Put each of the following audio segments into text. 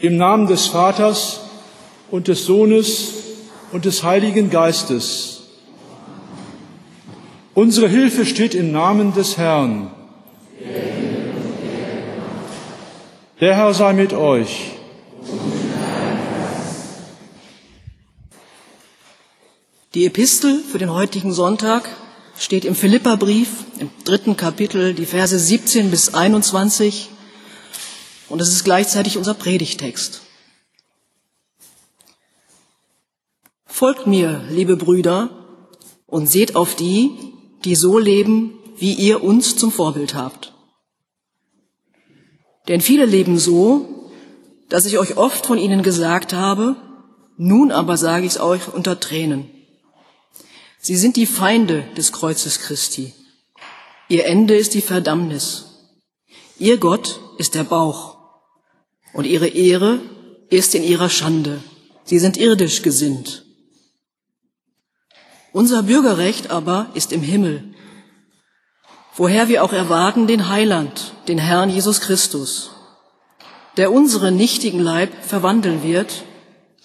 Im Namen des Vaters und des Sohnes und des Heiligen Geistes. Unsere Hilfe steht im Namen des Herrn. Der Herr sei mit euch. Die Epistel für den heutigen Sonntag steht im Philipperbrief im dritten Kapitel, die Verse 17 bis 21 und es ist gleichzeitig unser Predigtext. Folgt mir, liebe Brüder, und seht auf die, die so leben, wie ihr uns zum Vorbild habt. Denn viele leben so, dass ich euch oft von ihnen gesagt habe, nun aber sage ich es euch unter Tränen. Sie sind die Feinde des Kreuzes Christi. Ihr Ende ist die Verdammnis. Ihr Gott ist der Bauch. Und ihre Ehre ist in ihrer Schande. Sie sind irdisch gesinnt. Unser Bürgerrecht aber ist im Himmel, woher wir auch erwarten den Heiland, den Herrn Jesus Christus, der unseren nichtigen Leib verwandeln wird,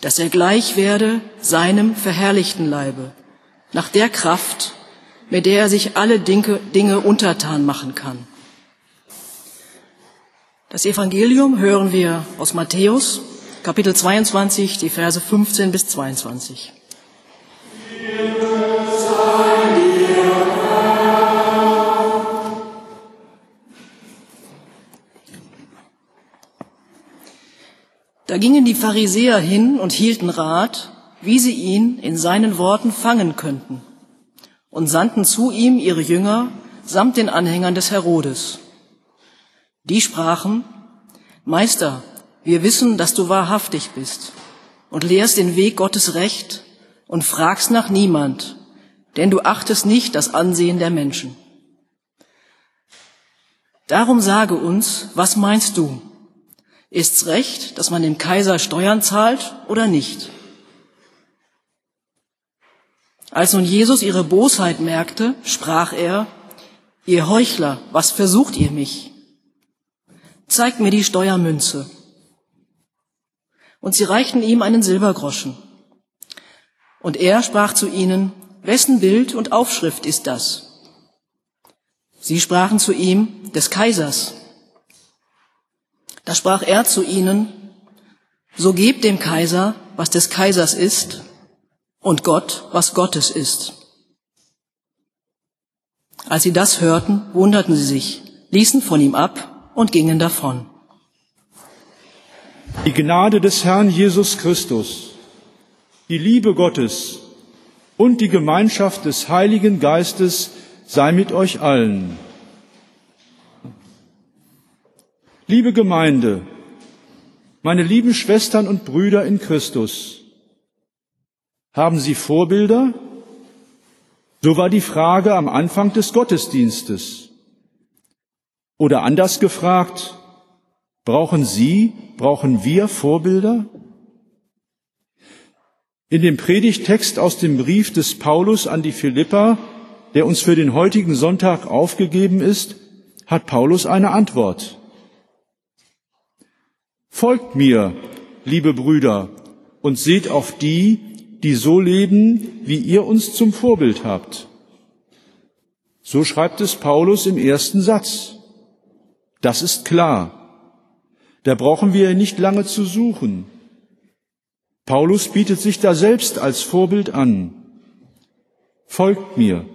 dass er gleich werde seinem verherrlichten Leibe nach der Kraft, mit der er sich alle Dinge, Dinge untertan machen kann. Das Evangelium hören wir aus Matthäus, Kapitel 22, die Verse 15 bis 22. Da gingen die Pharisäer hin und hielten Rat, wie sie ihn in seinen Worten fangen könnten, und sandten zu ihm ihre Jünger samt den Anhängern des Herodes. Die sprachen, Meister, wir wissen, dass du wahrhaftig bist und lehrst den Weg Gottes Recht und fragst nach niemand, denn du achtest nicht das Ansehen der Menschen. Darum sage uns, was meinst du? Ist's recht, dass man dem Kaiser Steuern zahlt oder nicht? Als nun Jesus ihre Bosheit merkte, sprach er, ihr Heuchler, was versucht ihr mich? Zeigt mir die Steuermünze. Und sie reichten ihm einen Silbergroschen. Und er sprach zu ihnen, wessen Bild und Aufschrift ist das? Sie sprachen zu ihm, des Kaisers. Da sprach er zu ihnen, so gebt dem Kaiser, was des Kaisers ist, und Gott, was Gottes ist. Als sie das hörten, wunderten sie sich, ließen von ihm ab und gingen davon. Die Gnade des Herrn Jesus Christus, die Liebe Gottes und die Gemeinschaft des Heiligen Geistes sei mit euch allen. Liebe Gemeinde, meine lieben Schwestern und Brüder in Christus, haben Sie Vorbilder? So war die Frage am Anfang des Gottesdienstes. Oder anders gefragt, brauchen Sie, brauchen wir Vorbilder? In dem Predigtext aus dem Brief des Paulus an die Philippa, der uns für den heutigen Sonntag aufgegeben ist, hat Paulus eine Antwort. Folgt mir, liebe Brüder, und seht auf die, die so leben, wie ihr uns zum Vorbild habt. So schreibt es Paulus im ersten Satz. Das ist klar. Da brauchen wir nicht lange zu suchen. Paulus bietet sich da selbst als Vorbild an. Folgt mir.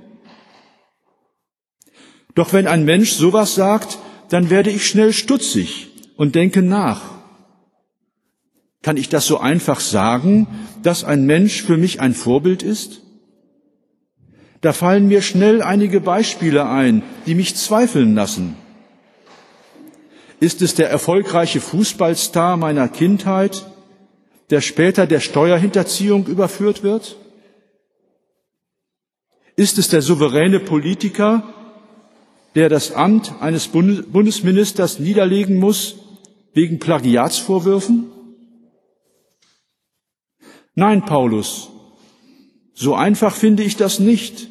Doch wenn ein Mensch sowas sagt, dann werde ich schnell stutzig und denke nach. Kann ich das so einfach sagen, dass ein Mensch für mich ein Vorbild ist? Da fallen mir schnell einige Beispiele ein, die mich zweifeln lassen. Ist es der erfolgreiche Fußballstar meiner Kindheit, der später der Steuerhinterziehung überführt wird? Ist es der souveräne Politiker, der das Amt eines Bundesministers niederlegen muss wegen Plagiatsvorwürfen? Nein, Paulus, so einfach finde ich das nicht.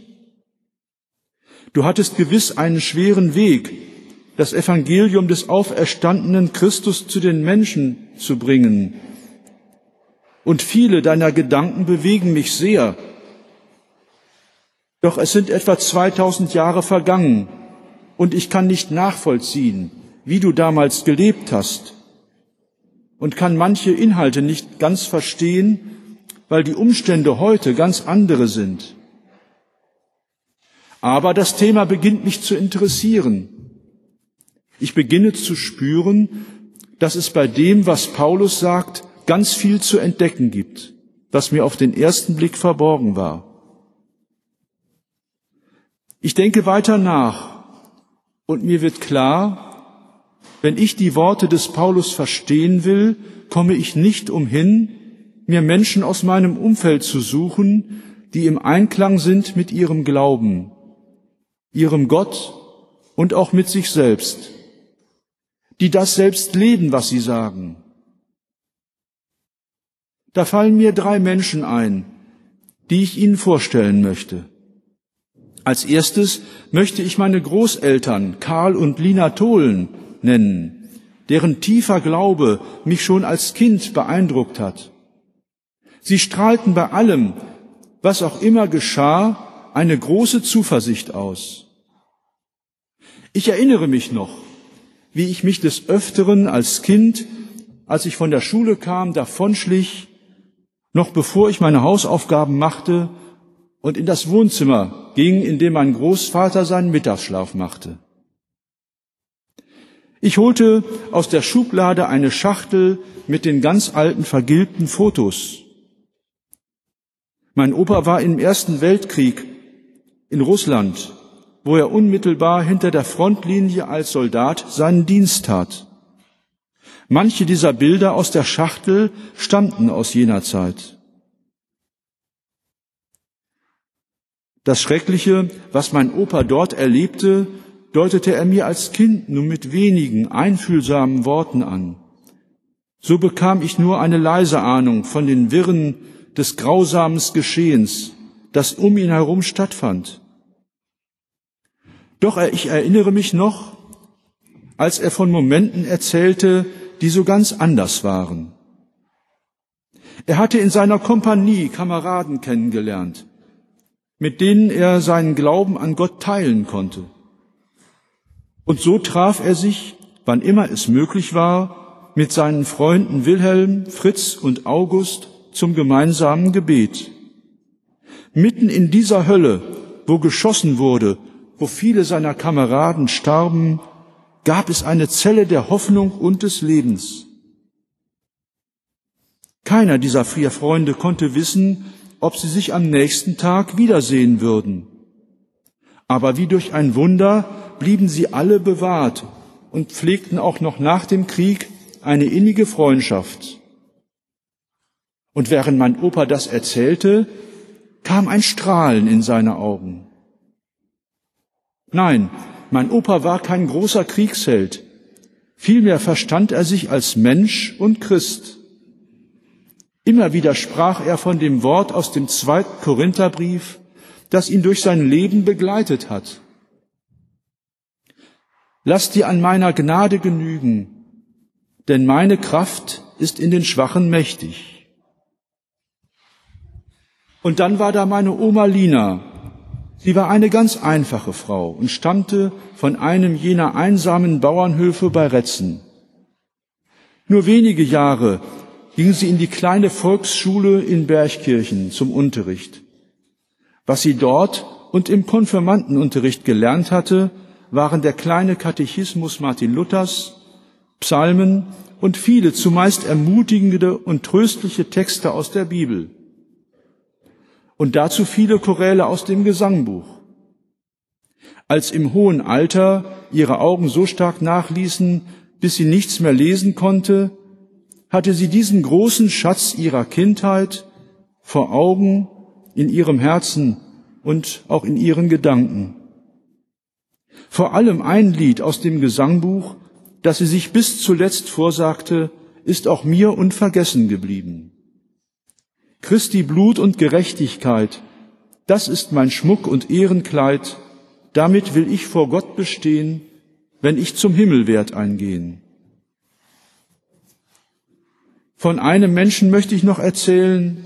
Du hattest gewiss einen schweren Weg, das Evangelium des auferstandenen Christus zu den Menschen zu bringen. Und viele deiner Gedanken bewegen mich sehr. Doch es sind etwa 2000 Jahre vergangen und ich kann nicht nachvollziehen, wie du damals gelebt hast und kann manche Inhalte nicht ganz verstehen, weil die Umstände heute ganz andere sind. Aber das Thema beginnt mich zu interessieren. Ich beginne zu spüren, dass es bei dem, was Paulus sagt, ganz viel zu entdecken gibt, was mir auf den ersten Blick verborgen war. Ich denke weiter nach und mir wird klar, wenn ich die Worte des Paulus verstehen will, komme ich nicht umhin, mir Menschen aus meinem Umfeld zu suchen, die im Einklang sind mit ihrem Glauben, ihrem Gott und auch mit sich selbst, die das selbst leben, was sie sagen. Da fallen mir drei Menschen ein, die ich Ihnen vorstellen möchte. Als erstes möchte ich meine Großeltern Karl und Lina Tholen nennen, deren tiefer Glaube mich schon als Kind beeindruckt hat. Sie strahlten bei allem, was auch immer geschah, eine große Zuversicht aus. Ich erinnere mich noch, wie ich mich des Öfteren als Kind, als ich von der Schule kam, davonschlich, noch bevor ich meine Hausaufgaben machte und in das Wohnzimmer ging, in dem mein Großvater seinen Mittagsschlaf machte. Ich holte aus der Schublade eine Schachtel mit den ganz alten vergilbten Fotos. Mein Opa war im Ersten Weltkrieg in Russland, wo er unmittelbar hinter der Frontlinie als Soldat seinen Dienst tat. Manche dieser Bilder aus der Schachtel stammten aus jener Zeit. Das Schreckliche, was mein Opa dort erlebte, deutete er mir als Kind nur mit wenigen einfühlsamen Worten an. So bekam ich nur eine leise Ahnung von den Wirren des grausamen Geschehens, das um ihn herum stattfand. Doch ich erinnere mich noch, als er von Momenten erzählte, die so ganz anders waren. Er hatte in seiner Kompanie Kameraden kennengelernt, mit denen er seinen Glauben an Gott teilen konnte. Und so traf er sich, wann immer es möglich war, mit seinen Freunden Wilhelm, Fritz und August zum gemeinsamen Gebet. Mitten in dieser Hölle, wo geschossen wurde, wo viele seiner Kameraden starben, gab es eine Zelle der Hoffnung und des Lebens. Keiner dieser vier Freunde konnte wissen, ob sie sich am nächsten Tag wiedersehen würden. Aber wie durch ein Wunder blieben sie alle bewahrt und pflegten auch noch nach dem Krieg eine innige Freundschaft. Und während mein Opa das erzählte, kam ein Strahlen in seine Augen. Nein, mein Opa war kein großer Kriegsheld, vielmehr verstand er sich als Mensch und Christ. Immer wieder sprach er von dem Wort aus dem zweiten Korintherbrief, das ihn durch sein Leben begleitet hat. Lass dir an meiner Gnade genügen, denn meine Kraft ist in den Schwachen mächtig. Und dann war da meine Oma Lina. Sie war eine ganz einfache Frau und stammte von einem jener einsamen Bauernhöfe bei Retzen. Nur wenige Jahre ging sie in die kleine Volksschule in Bergkirchen zum Unterricht. Was sie dort und im Konfirmandenunterricht gelernt hatte, waren der kleine Katechismus Martin Luthers, Psalmen und viele zumeist ermutigende und tröstliche Texte aus der Bibel. Und dazu viele Choräle aus dem Gesangbuch. Als im hohen Alter ihre Augen so stark nachließen, bis sie nichts mehr lesen konnte, hatte sie diesen großen Schatz ihrer Kindheit vor Augen, in ihrem Herzen und auch in ihren Gedanken. Vor allem ein Lied aus dem Gesangbuch, das sie sich bis zuletzt vorsagte, ist auch mir unvergessen geblieben. Christi Blut und Gerechtigkeit, das ist mein Schmuck und Ehrenkleid, damit will ich vor Gott bestehen, wenn ich zum Himmelwert eingehen. Von einem Menschen möchte ich noch erzählen,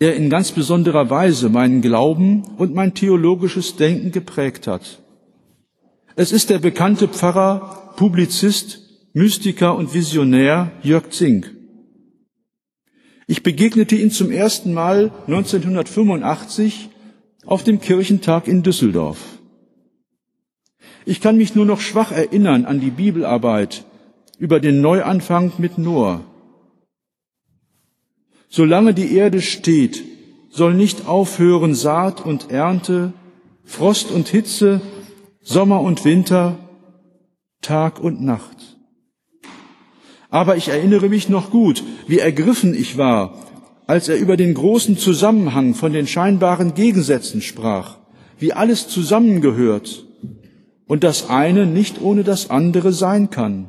der in ganz besonderer Weise meinen Glauben und mein theologisches Denken geprägt hat. Es ist der bekannte Pfarrer, Publizist, Mystiker und Visionär Jörg Zink. Ich begegnete ihn zum ersten Mal 1985 auf dem Kirchentag in Düsseldorf. Ich kann mich nur noch schwach erinnern an die Bibelarbeit über den Neuanfang mit Noah. Solange die Erde steht, soll nicht aufhören Saat und Ernte, Frost und Hitze, Sommer und Winter, Tag und Nacht. Aber ich erinnere mich noch gut, wie ergriffen ich war, als er über den großen Zusammenhang von den scheinbaren Gegensätzen sprach, wie alles zusammengehört und das eine nicht ohne das andere sein kann.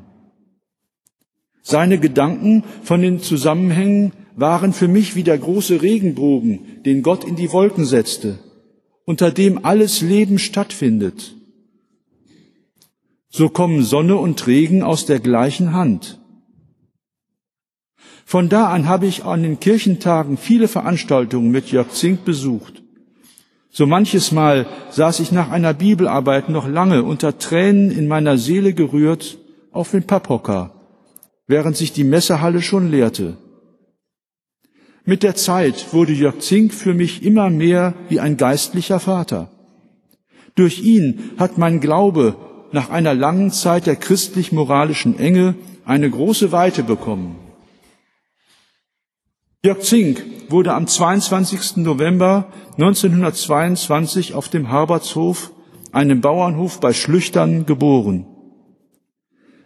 Seine Gedanken von den Zusammenhängen waren für mich wie der große Regenbogen, den Gott in die Wolken setzte, unter dem alles Leben stattfindet. So kommen Sonne und Regen aus der gleichen Hand. Von da an habe ich an den Kirchentagen viele Veranstaltungen mit Jörg Zink besucht. So manches Mal saß ich nach einer Bibelarbeit noch lange unter Tränen in meiner Seele gerührt auf den Papphocker, während sich die Messehalle schon leerte. Mit der Zeit wurde Jörg Zink für mich immer mehr wie ein geistlicher Vater. Durch ihn hat mein Glaube nach einer langen Zeit der christlich-moralischen Enge eine große Weite bekommen. Jörg Zink wurde am 22. November 1922 auf dem Harbertshof, einem Bauernhof bei Schlüchtern, geboren.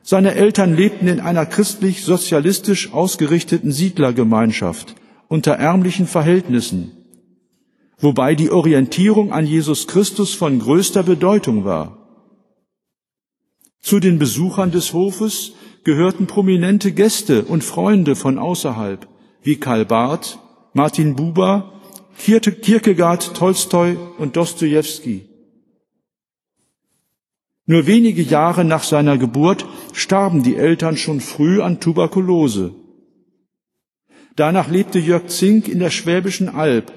Seine Eltern lebten in einer christlich-sozialistisch ausgerichteten Siedlergemeinschaft unter ärmlichen Verhältnissen, wobei die Orientierung an Jesus Christus von größter Bedeutung war. Zu den Besuchern des Hofes gehörten prominente Gäste und Freunde von außerhalb, wie Karl Barth, Martin Buber, Kierkegaard, Tolstoi und Dostojewski. Nur wenige Jahre nach seiner Geburt starben die Eltern schon früh an Tuberkulose. Danach lebte Jörg Zink in der Schwäbischen Alb,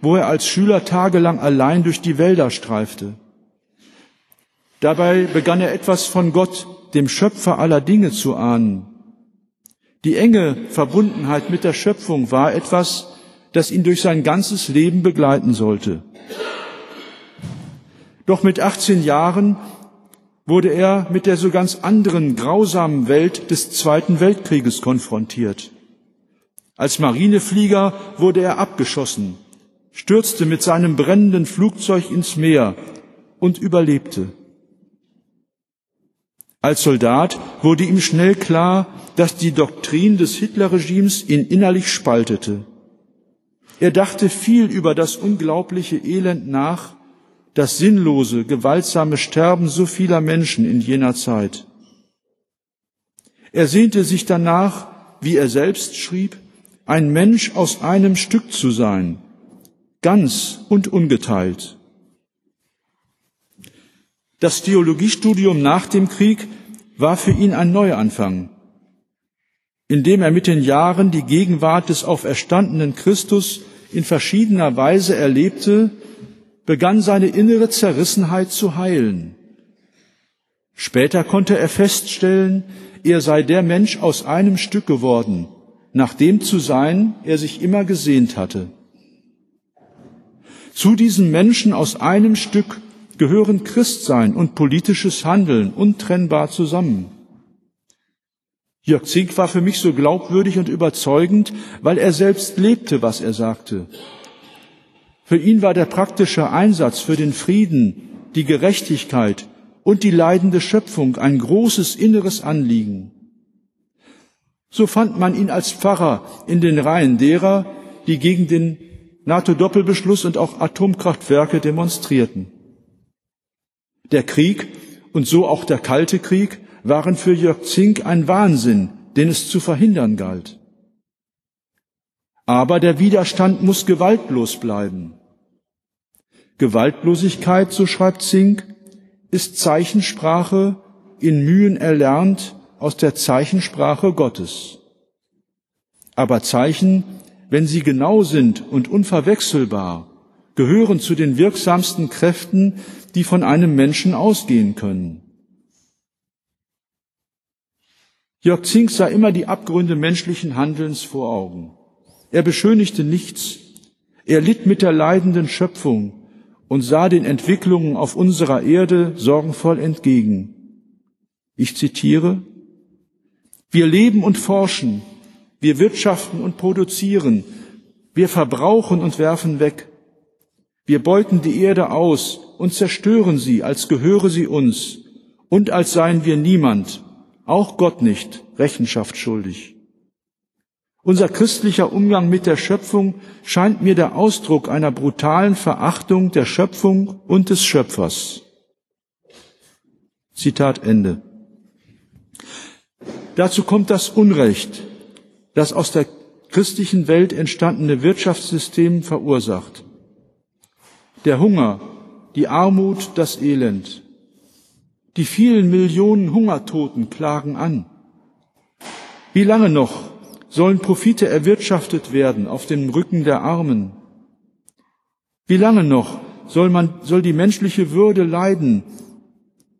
wo er als Schüler tagelang allein durch die Wälder streifte. Dabei begann er etwas von Gott, dem Schöpfer aller Dinge zu ahnen. Die enge Verbundenheit mit der Schöpfung war etwas, das ihn durch sein ganzes Leben begleiten sollte. Doch mit 18 Jahren wurde er mit der so ganz anderen grausamen Welt des Zweiten Weltkrieges konfrontiert. Als Marineflieger wurde er abgeschossen, stürzte mit seinem brennenden Flugzeug ins Meer und überlebte. Als Soldat wurde ihm schnell klar, dass die Doktrin des Hitlerregimes ihn innerlich spaltete. Er dachte viel über das unglaubliche Elend nach, das sinnlose, gewaltsame Sterben so vieler Menschen in jener Zeit. Er sehnte sich danach, wie er selbst schrieb, ein Mensch aus einem Stück zu sein, ganz und ungeteilt. Das Theologiestudium nach dem Krieg war für ihn ein Neuanfang, indem er mit den Jahren die Gegenwart des auferstandenen Christus in verschiedener Weise erlebte, begann seine innere Zerrissenheit zu heilen. Später konnte er feststellen, er sei der Mensch aus einem Stück geworden, nach dem zu sein er sich immer gesehnt hatte. Zu diesen Menschen aus einem Stück gehören Christsein und politisches Handeln untrennbar zusammen. Jörg Zink war für mich so glaubwürdig und überzeugend, weil er selbst lebte, was er sagte. Für ihn war der praktische Einsatz für den Frieden, die Gerechtigkeit und die leidende Schöpfung ein großes inneres Anliegen. So fand man ihn als Pfarrer in den Reihen derer, die gegen den NATO-Doppelbeschluss und auch Atomkraftwerke demonstrierten. Der Krieg und so auch der Kalte Krieg waren für Jörg Zink ein Wahnsinn, den es zu verhindern galt. Aber der Widerstand muss gewaltlos bleiben. Gewaltlosigkeit, so schreibt Zink, ist Zeichensprache in Mühen erlernt aus der Zeichensprache Gottes. Aber Zeichen, wenn sie genau sind und unverwechselbar, gehören zu den wirksamsten Kräften, die von einem Menschen ausgehen können. Jörg Zink sah immer die Abgründe menschlichen Handelns vor Augen. Er beschönigte nichts. Er litt mit der leidenden Schöpfung und sah den Entwicklungen auf unserer Erde sorgenvoll entgegen. Ich zitiere, wir leben und forschen, wir wirtschaften und produzieren, wir verbrauchen und werfen weg, wir beuten die Erde aus und zerstören sie, als gehöre sie uns und als seien wir niemand, auch Gott nicht, Rechenschaft schuldig. Unser christlicher Umgang mit der Schöpfung scheint mir der Ausdruck einer brutalen Verachtung der Schöpfung und des Schöpfers. Zitat Ende. Dazu kommt das Unrecht, das aus der christlichen Welt entstandene Wirtschaftssystem verursacht. Der Hunger, die Armut, das Elend. Die vielen Millionen Hungertoten klagen an. Wie lange noch sollen Profite erwirtschaftet werden auf dem Rücken der Armen? Wie lange noch soll man, soll die menschliche Würde leiden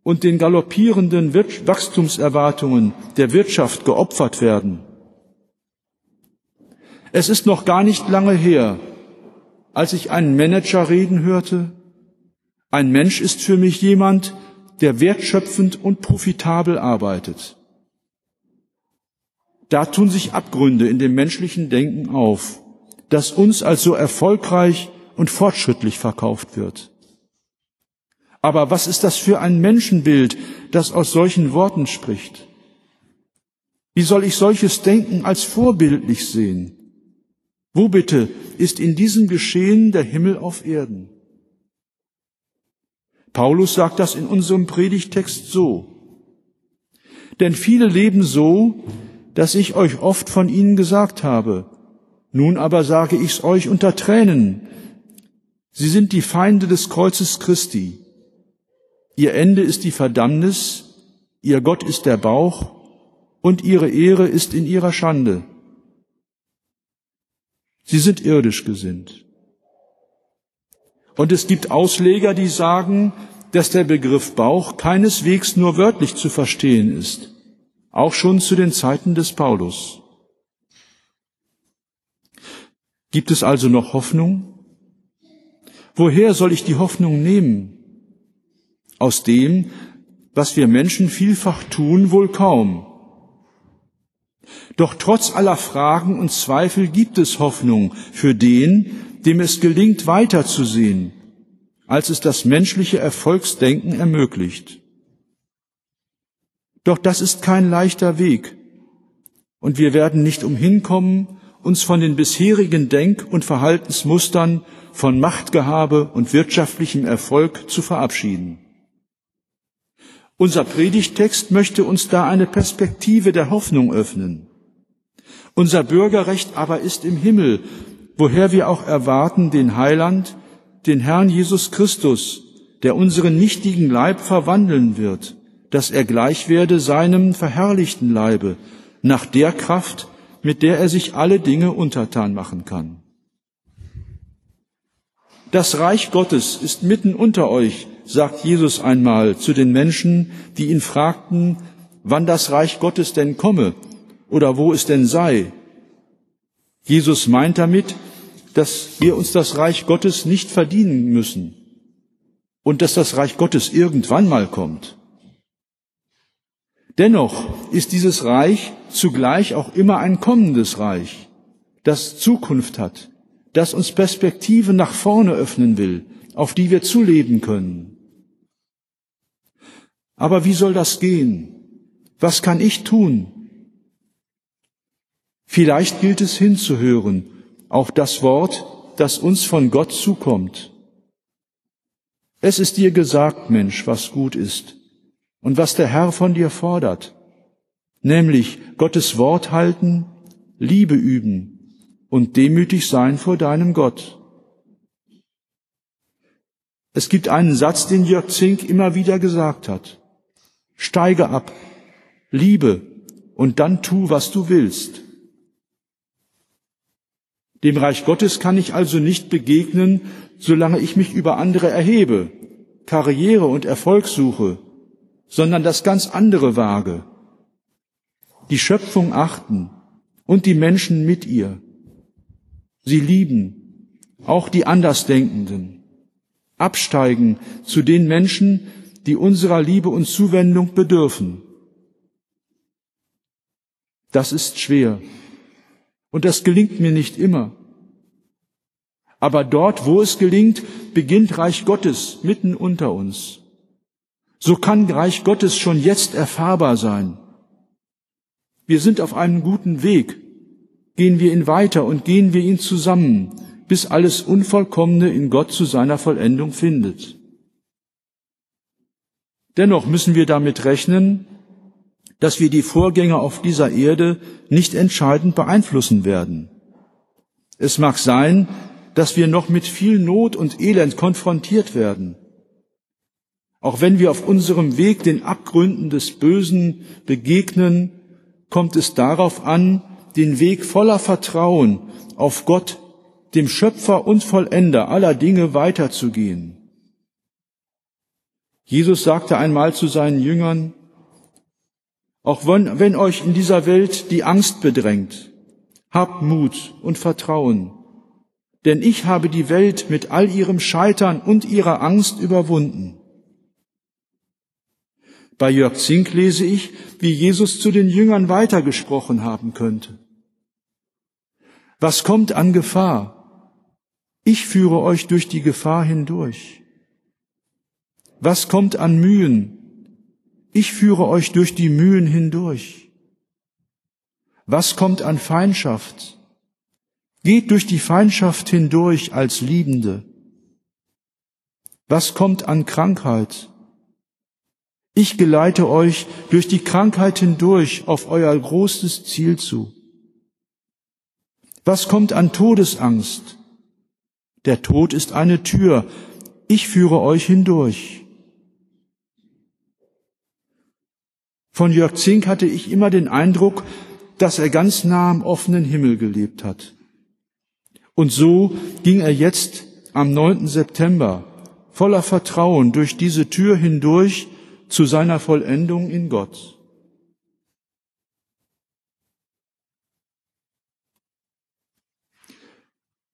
und den galoppierenden Wachstumserwartungen der Wirtschaft geopfert werden? Es ist noch gar nicht lange her, als ich einen Manager reden hörte. Ein Mensch ist für mich jemand, der wertschöpfend und profitabel arbeitet. Da tun sich Abgründe in dem menschlichen Denken auf, das uns als so erfolgreich und fortschrittlich verkauft wird. Aber was ist das für ein Menschenbild, das aus solchen Worten spricht? Wie soll ich solches Denken als vorbildlich sehen? Wo bitte ist in diesem Geschehen der Himmel auf Erden? Paulus sagt das in unserem Predigtext so. Denn viele leben so, dass ich euch oft von ihnen gesagt habe. Nun aber sage ich's euch unter Tränen. Sie sind die Feinde des Kreuzes Christi. Ihr Ende ist die Verdammnis, ihr Gott ist der Bauch und ihre Ehre ist in ihrer Schande. Sie sind irdisch gesinnt. Und es gibt Ausleger, die sagen, dass der Begriff Bauch keineswegs nur wörtlich zu verstehen ist auch schon zu den Zeiten des Paulus. Gibt es also noch Hoffnung? Woher soll ich die Hoffnung nehmen? Aus dem, was wir Menschen vielfach tun, wohl kaum. Doch trotz aller Fragen und Zweifel gibt es Hoffnung für den, dem es gelingt, weiterzusehen, als es das menschliche Erfolgsdenken ermöglicht. Doch das ist kein leichter Weg. Und wir werden nicht umhinkommen, uns von den bisherigen Denk- und Verhaltensmustern von Machtgehabe und wirtschaftlichem Erfolg zu verabschieden. Unser Predigtext möchte uns da eine Perspektive der Hoffnung öffnen. Unser Bürgerrecht aber ist im Himmel, woher wir auch erwarten den Heiland, den Herrn Jesus Christus, der unseren nichtigen Leib verwandeln wird dass er gleich werde seinem verherrlichten Leibe, nach der Kraft, mit der er sich alle Dinge untertan machen kann. Das Reich Gottes ist mitten unter euch, sagt Jesus einmal zu den Menschen, die ihn fragten, wann das Reich Gottes denn komme oder wo es denn sei. Jesus meint damit, dass wir uns das Reich Gottes nicht verdienen müssen und dass das Reich Gottes irgendwann mal kommt. Dennoch ist dieses Reich zugleich auch immer ein kommendes Reich, das Zukunft hat, das uns Perspektive nach vorne öffnen will, auf die wir zuleben können. Aber wie soll das gehen? Was kann ich tun? Vielleicht gilt es hinzuhören auf das Wort, das uns von Gott zukommt. Es ist dir gesagt, Mensch, was gut ist und was der Herr von dir fordert, nämlich Gottes Wort halten, Liebe üben und demütig sein vor deinem Gott. Es gibt einen Satz, den Jörg Zink immer wieder gesagt hat. Steige ab, liebe und dann tu, was du willst. Dem Reich Gottes kann ich also nicht begegnen, solange ich mich über andere erhebe, Karriere und Erfolg suche, sondern das ganz andere wage. Die Schöpfung achten und die Menschen mit ihr. Sie lieben, auch die Andersdenkenden. Absteigen zu den Menschen, die unserer Liebe und Zuwendung bedürfen. Das ist schwer. Und das gelingt mir nicht immer. Aber dort, wo es gelingt, beginnt Reich Gottes mitten unter uns. So kann Reich Gottes schon jetzt erfahrbar sein. Wir sind auf einem guten Weg. Gehen wir ihn weiter und gehen wir ihn zusammen, bis alles Unvollkommene in Gott zu seiner Vollendung findet. Dennoch müssen wir damit rechnen, dass wir die Vorgänge auf dieser Erde nicht entscheidend beeinflussen werden. Es mag sein, dass wir noch mit viel Not und Elend konfrontiert werden. Auch wenn wir auf unserem Weg den Abgründen des Bösen begegnen, kommt es darauf an, den Weg voller Vertrauen auf Gott, dem Schöpfer und Vollender aller Dinge weiterzugehen. Jesus sagte einmal zu seinen Jüngern, auch wenn, wenn euch in dieser Welt die Angst bedrängt, habt Mut und Vertrauen, denn ich habe die Welt mit all ihrem Scheitern und ihrer Angst überwunden. Bei Jörg Zink lese ich, wie Jesus zu den Jüngern weitergesprochen haben könnte. Was kommt an Gefahr? Ich führe euch durch die Gefahr hindurch. Was kommt an Mühen? Ich führe euch durch die Mühen hindurch. Was kommt an Feindschaft? Geht durch die Feindschaft hindurch als Liebende. Was kommt an Krankheit? Ich geleite euch durch die Krankheit hindurch auf euer großes Ziel zu. Was kommt an Todesangst? Der Tod ist eine Tür. Ich führe euch hindurch. Von Jörg Zink hatte ich immer den Eindruck, dass er ganz nah am offenen Himmel gelebt hat. Und so ging er jetzt am 9. September voller Vertrauen durch diese Tür hindurch zu seiner Vollendung in Gott.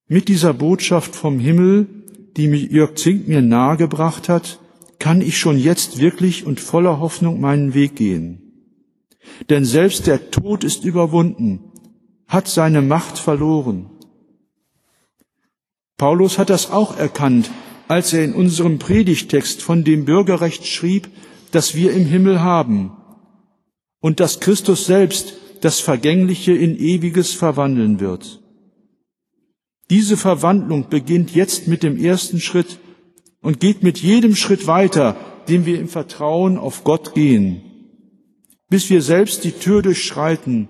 Mit dieser Botschaft vom Himmel, die Jörg Zink mir nahegebracht hat, kann ich schon jetzt wirklich und voller Hoffnung meinen Weg gehen. Denn selbst der Tod ist überwunden, hat seine Macht verloren. Paulus hat das auch erkannt, als er in unserem Predigtext von dem Bürgerrecht schrieb, das wir im Himmel haben und dass Christus selbst das Vergängliche in Ewiges verwandeln wird. Diese Verwandlung beginnt jetzt mit dem ersten Schritt und geht mit jedem Schritt weiter, den wir im Vertrauen auf Gott gehen, bis wir selbst die Tür durchschreiten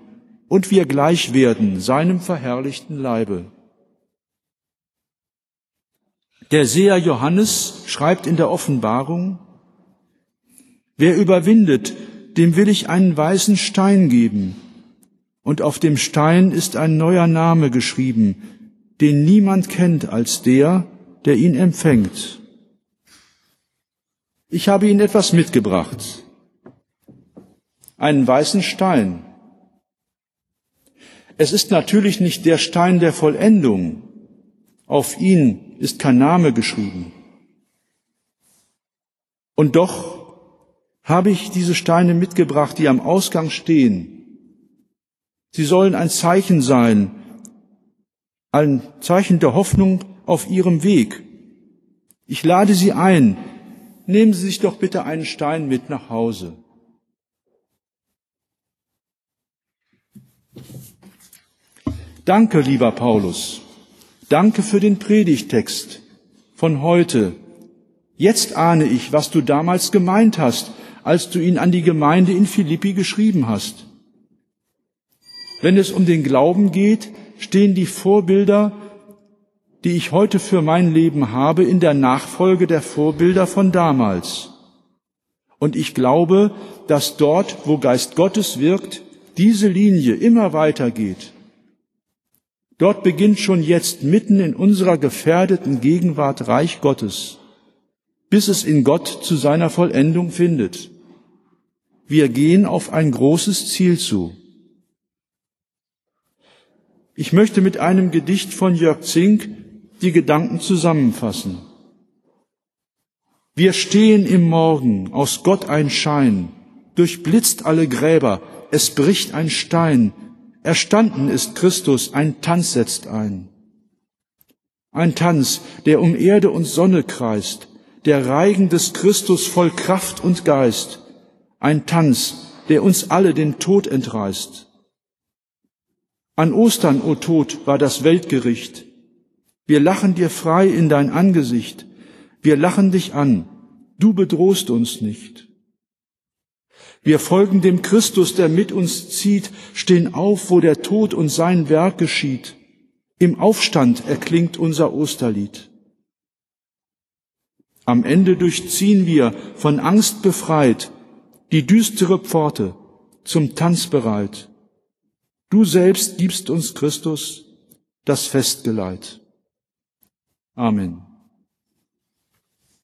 und wir gleich werden seinem verherrlichten Leibe. Der Seher Johannes schreibt in der Offenbarung, Wer überwindet, dem will ich einen weißen Stein geben, und auf dem Stein ist ein neuer Name geschrieben, den niemand kennt als der, der ihn empfängt. Ich habe Ihnen etwas mitgebracht. Einen weißen Stein. Es ist natürlich nicht der Stein der Vollendung. Auf ihn ist kein Name geschrieben. Und doch habe ich diese Steine mitgebracht, die am Ausgang stehen. Sie sollen ein Zeichen sein, ein Zeichen der Hoffnung auf ihrem Weg. Ich lade Sie ein, nehmen Sie sich doch bitte einen Stein mit nach Hause. Danke, lieber Paulus. Danke für den Predigtext von heute. Jetzt ahne ich, was du damals gemeint hast, als du ihn an die Gemeinde in Philippi geschrieben hast. Wenn es um den Glauben geht, stehen die Vorbilder die ich heute für mein Leben habe, in der Nachfolge der Vorbilder von damals. Und ich glaube, dass dort, wo Geist Gottes wirkt, diese Linie immer weitergeht. Dort beginnt schon jetzt mitten in unserer gefährdeten Gegenwart Reich Gottes, bis es in Gott zu seiner Vollendung findet. Wir gehen auf ein großes Ziel zu. Ich möchte mit einem Gedicht von Jörg Zink die Gedanken zusammenfassen. Wir stehen im Morgen, aus Gott ein Schein, durchblitzt alle Gräber, es bricht ein Stein, erstanden ist Christus, ein Tanz setzt ein. Ein Tanz, der um Erde und Sonne kreist, der Reigen des Christus voll Kraft und Geist, ein Tanz, der uns alle den Tod entreißt. An Ostern, o Tod, war das Weltgericht. Wir lachen dir frei in dein Angesicht. Wir lachen dich an. Du bedrohst uns nicht. Wir folgen dem Christus, der mit uns zieht, stehen auf, wo der Tod und sein Werk geschieht. Im Aufstand erklingt unser Osterlied. Am Ende durchziehen wir, von Angst befreit, die düstere Pforte, zum Tanz bereit. Du selbst gibst uns Christus das Festgeleit. Amen.